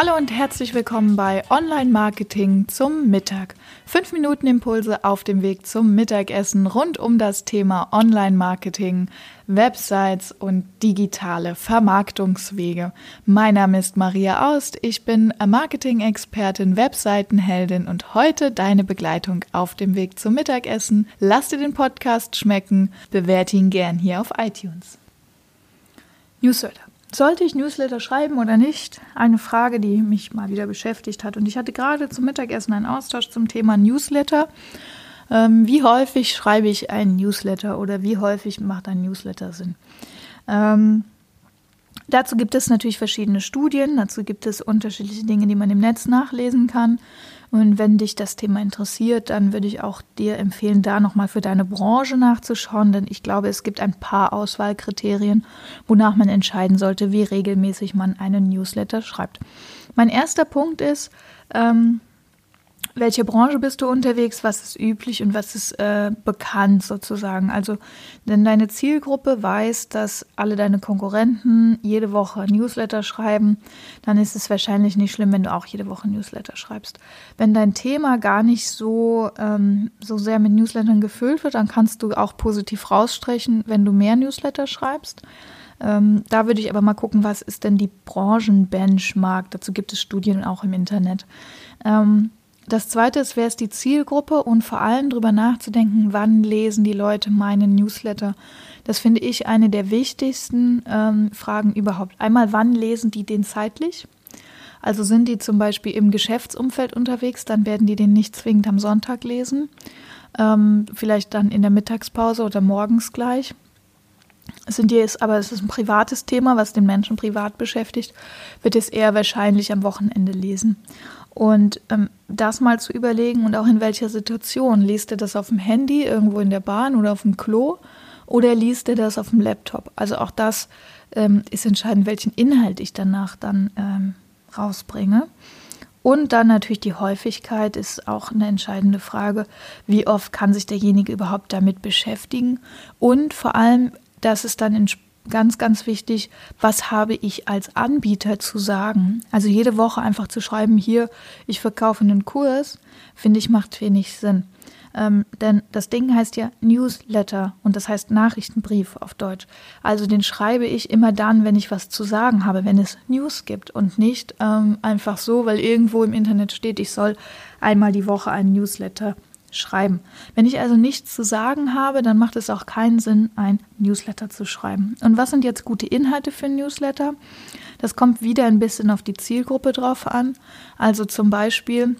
Hallo und herzlich willkommen bei Online Marketing zum Mittag. Fünf Minuten Impulse auf dem Weg zum Mittagessen rund um das Thema Online Marketing, Websites und digitale Vermarktungswege. Mein Name ist Maria Aust, ich bin Marketing-Expertin, Webseitenheldin und heute deine Begleitung auf dem Weg zum Mittagessen. Lass dir den Podcast schmecken, bewerte ihn gern hier auf iTunes. Newsletter. Sollte ich Newsletter schreiben oder nicht? Eine Frage, die mich mal wieder beschäftigt hat. Und ich hatte gerade zum Mittagessen einen Austausch zum Thema Newsletter. Ähm, wie häufig schreibe ich einen Newsletter oder wie häufig macht ein Newsletter Sinn? Ähm, dazu gibt es natürlich verschiedene Studien, dazu gibt es unterschiedliche Dinge, die man im Netz nachlesen kann. Und wenn dich das Thema interessiert, dann würde ich auch dir empfehlen, da nochmal für deine Branche nachzuschauen, denn ich glaube, es gibt ein paar Auswahlkriterien, wonach man entscheiden sollte, wie regelmäßig man einen Newsletter schreibt. Mein erster Punkt ist, ähm, welche Branche bist du unterwegs, was ist üblich und was ist äh, bekannt sozusagen. Also, wenn deine Zielgruppe weiß, dass alle deine Konkurrenten jede Woche Newsletter schreiben, dann ist es wahrscheinlich nicht schlimm, wenn du auch jede Woche Newsletter schreibst. Wenn dein Thema gar nicht so, ähm, so sehr mit Newslettern gefüllt wird, dann kannst du auch positiv rausstreichen, wenn du mehr Newsletter schreibst. Ähm, da würde ich aber mal gucken, was ist denn die Branchenbenchmark? Dazu gibt es Studien auch im Internet. Ähm, das zweite ist, wer ist die Zielgruppe und vor allem darüber nachzudenken, wann lesen die Leute meinen Newsletter. Das finde ich eine der wichtigsten ähm, Fragen überhaupt. Einmal, wann lesen die den zeitlich? Also sind die zum Beispiel im Geschäftsumfeld unterwegs, dann werden die den nicht zwingend am Sonntag lesen. Ähm, vielleicht dann in der Mittagspause oder morgens gleich. Sind die es, aber es ist ein privates Thema, was den Menschen privat beschäftigt, wird es eher wahrscheinlich am Wochenende lesen. Und ähm, das mal zu überlegen und auch in welcher Situation. Liest er das auf dem Handy, irgendwo in der Bahn oder auf dem Klo? Oder liest er das auf dem Laptop? Also auch das ähm, ist entscheidend, welchen Inhalt ich danach dann ähm, rausbringe. Und dann natürlich die Häufigkeit ist auch eine entscheidende Frage. Wie oft kann sich derjenige überhaupt damit beschäftigen? Und vor allem, dass es dann ganz, ganz wichtig, was habe ich als Anbieter zu sagen? Also jede Woche einfach zu schreiben, hier, ich verkaufe einen Kurs, finde ich, macht wenig Sinn. Ähm, denn das Ding heißt ja Newsletter und das heißt Nachrichtenbrief auf Deutsch. Also den schreibe ich immer dann, wenn ich was zu sagen habe, wenn es News gibt und nicht ähm, einfach so, weil irgendwo im Internet steht, ich soll einmal die Woche einen Newsletter schreiben. Wenn ich also nichts zu sagen habe, dann macht es auch keinen Sinn, ein Newsletter zu schreiben. Und was sind jetzt gute Inhalte für ein Newsletter? Das kommt wieder ein bisschen auf die Zielgruppe drauf an. Also zum Beispiel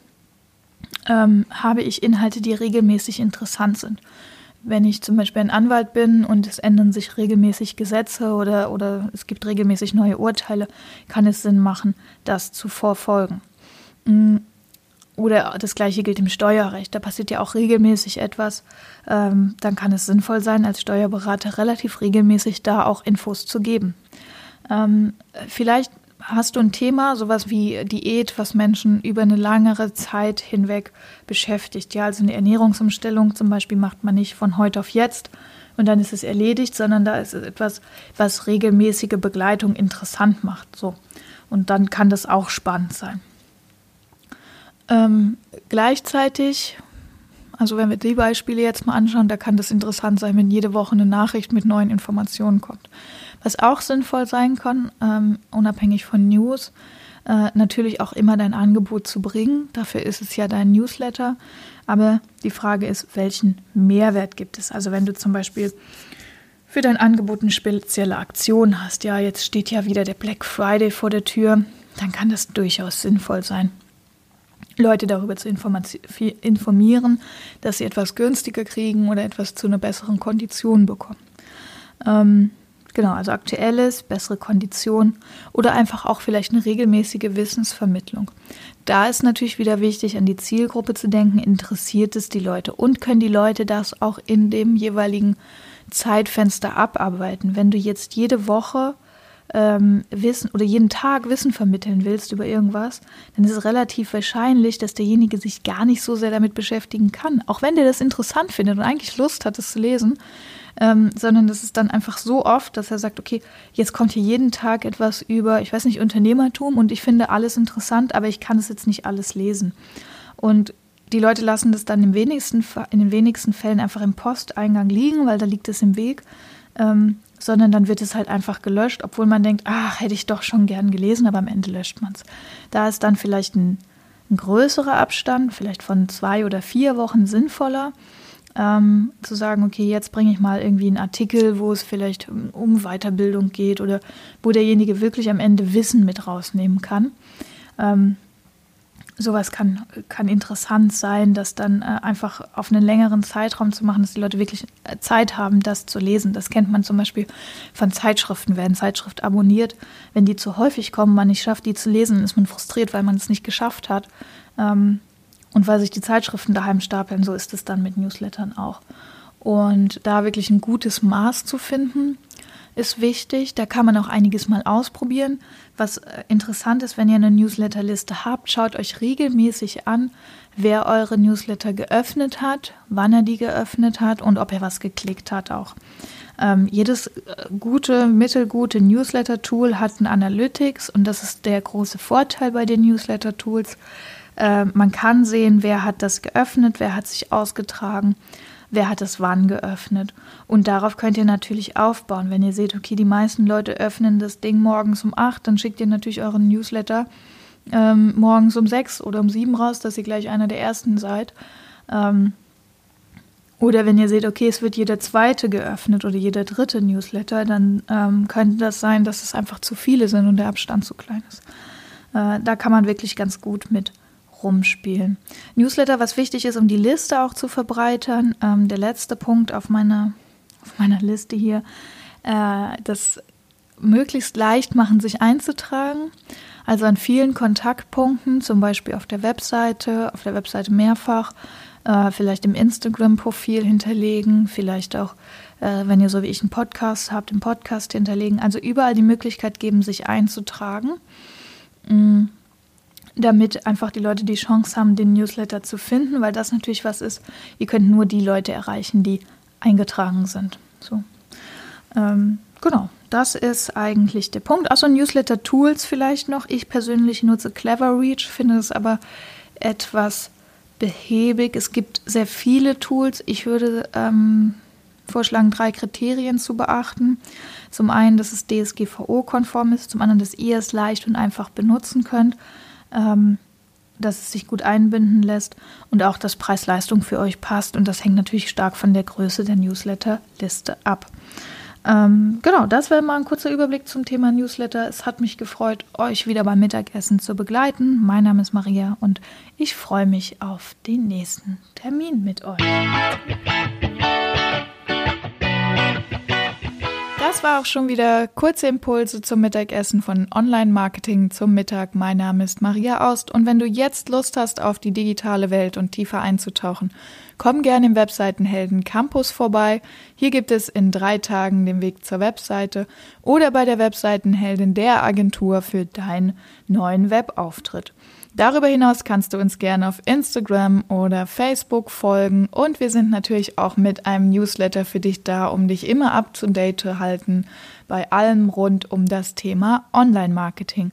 ähm, habe ich Inhalte, die regelmäßig interessant sind. Wenn ich zum Beispiel ein Anwalt bin und es ändern sich regelmäßig Gesetze oder, oder es gibt regelmäßig neue Urteile, kann es Sinn machen, das zu verfolgen. Mm, oder das gleiche gilt im Steuerrecht. Da passiert ja auch regelmäßig etwas. Ähm, dann kann es sinnvoll sein, als Steuerberater relativ regelmäßig da auch Infos zu geben. Ähm, vielleicht hast du ein Thema, sowas wie Diät, was Menschen über eine langere Zeit hinweg beschäftigt. Ja, also eine Ernährungsumstellung zum Beispiel macht man nicht von heute auf jetzt und dann ist es erledigt, sondern da ist es etwas, was regelmäßige Begleitung interessant macht. So. Und dann kann das auch spannend sein. Ähm, gleichzeitig, also wenn wir die Beispiele jetzt mal anschauen, da kann das interessant sein, wenn jede Woche eine Nachricht mit neuen Informationen kommt. Was auch sinnvoll sein kann, ähm, unabhängig von News, äh, natürlich auch immer dein Angebot zu bringen. Dafür ist es ja dein Newsletter. Aber die Frage ist, welchen Mehrwert gibt es? Also wenn du zum Beispiel für dein Angebot eine spezielle Aktion hast, ja, jetzt steht ja wieder der Black Friday vor der Tür, dann kann das durchaus sinnvoll sein. Leute darüber zu informieren, dass sie etwas günstiger kriegen oder etwas zu einer besseren Kondition bekommen. Ähm, genau, also aktuelles, bessere Kondition oder einfach auch vielleicht eine regelmäßige Wissensvermittlung. Da ist natürlich wieder wichtig, an die Zielgruppe zu denken, interessiert es die Leute und können die Leute das auch in dem jeweiligen Zeitfenster abarbeiten. Wenn du jetzt jede Woche ähm, Wissen oder jeden Tag Wissen vermitteln willst über irgendwas, dann ist es relativ wahrscheinlich, dass derjenige sich gar nicht so sehr damit beschäftigen kann. Auch wenn der das interessant findet und eigentlich Lust hat, es zu lesen, ähm, sondern das ist dann einfach so oft, dass er sagt, okay, jetzt kommt hier jeden Tag etwas über, ich weiß nicht, Unternehmertum und ich finde alles interessant, aber ich kann es jetzt nicht alles lesen. Und die Leute lassen das dann im wenigsten, in den wenigsten Fällen einfach im Posteingang liegen, weil da liegt es im Weg, ähm, sondern dann wird es halt einfach gelöscht, obwohl man denkt, ach, hätte ich doch schon gern gelesen, aber am Ende löscht man es. Da ist dann vielleicht ein, ein, größerer Abstand, vielleicht von zwei oder vier Wochen sinnvoller, ähm, zu sagen, okay, jetzt bringe ich mal irgendwie einen Artikel, wo es vielleicht um Weiterbildung geht oder wo derjenige wirklich am Ende Wissen mit rausnehmen kann. Ähm, sowas kann, kann interessant sein, das dann äh, einfach auf einen längeren Zeitraum zu machen, dass die Leute wirklich äh, Zeit haben, das zu lesen. Das kennt man zum Beispiel von Zeitschriften. Wer eine Zeitschrift abonniert, wenn die zu häufig kommen, man nicht schafft, die zu lesen, ist man frustriert, weil man es nicht geschafft hat. Ähm, und weil sich die Zeitschriften daheim stapeln, so ist es dann mit Newslettern auch. Und da wirklich ein gutes Maß zu finden, ist wichtig. Da kann man auch einiges mal ausprobieren. Was äh, interessant ist, wenn ihr eine Newsletterliste habt, schaut euch regelmäßig an, wer eure Newsletter geöffnet hat, wann er die geöffnet hat und ob er was geklickt hat auch. Ähm, jedes äh, gute, mittelgute Newsletter-Tool hat ein Analytics und das ist der große Vorteil bei den Newsletter-Tools. Äh, man kann sehen, wer hat das geöffnet, wer hat sich ausgetragen wer hat es wann geöffnet. Und darauf könnt ihr natürlich aufbauen. Wenn ihr seht, okay, die meisten Leute öffnen das Ding morgens um 8, dann schickt ihr natürlich euren Newsletter ähm, morgens um 6 oder um 7 raus, dass ihr gleich einer der ersten seid. Ähm, oder wenn ihr seht, okay, es wird jeder zweite geöffnet oder jeder dritte Newsletter, dann ähm, könnte das sein, dass es einfach zu viele sind und der Abstand zu klein ist. Äh, da kann man wirklich ganz gut mit rumspielen. Newsletter, was wichtig ist, um die Liste auch zu verbreitern. Ähm, der letzte Punkt auf meiner, auf meiner Liste hier, äh, das möglichst leicht machen, sich einzutragen. Also an vielen Kontaktpunkten, zum Beispiel auf der Webseite, auf der Webseite mehrfach, äh, vielleicht im Instagram-Profil hinterlegen, vielleicht auch, äh, wenn ihr so wie ich einen Podcast habt, im Podcast hinterlegen. Also überall die Möglichkeit geben, sich einzutragen. Mhm damit einfach die Leute die Chance haben, den Newsletter zu finden, weil das natürlich was ist, ihr könnt nur die Leute erreichen, die eingetragen sind. So. Ähm, genau, das ist eigentlich der Punkt. Achso, Newsletter-Tools vielleicht noch. Ich persönlich nutze Cleverreach, finde es aber etwas behäbig. Es gibt sehr viele Tools. Ich würde ähm, vorschlagen, drei Kriterien zu beachten. Zum einen, dass es DSGVO-konform ist, zum anderen, dass ihr es leicht und einfach benutzen könnt ähm, dass es sich gut einbinden lässt und auch, dass Preis-Leistung für euch passt. Und das hängt natürlich stark von der Größe der Newsletter-Liste ab. Ähm, genau, das wäre mal ein kurzer Überblick zum Thema Newsletter. Es hat mich gefreut, euch wieder beim Mittagessen zu begleiten. Mein Name ist Maria und ich freue mich auf den nächsten Termin mit euch. Das war auch schon wieder kurze Impulse zum Mittagessen von Online-Marketing zum Mittag. Mein Name ist Maria Aust und wenn du jetzt Lust hast, auf die digitale Welt und tiefer einzutauchen, komm gerne im Webseitenhelden Campus vorbei. Hier gibt es in drei Tagen den Weg zur Webseite oder bei der Webseitenheldin der Agentur für deinen neuen Webauftritt. Darüber hinaus kannst du uns gerne auf Instagram oder Facebook folgen und wir sind natürlich auch mit einem Newsletter für dich da, um dich immer up to date zu halten bei allem rund um das Thema Online-Marketing.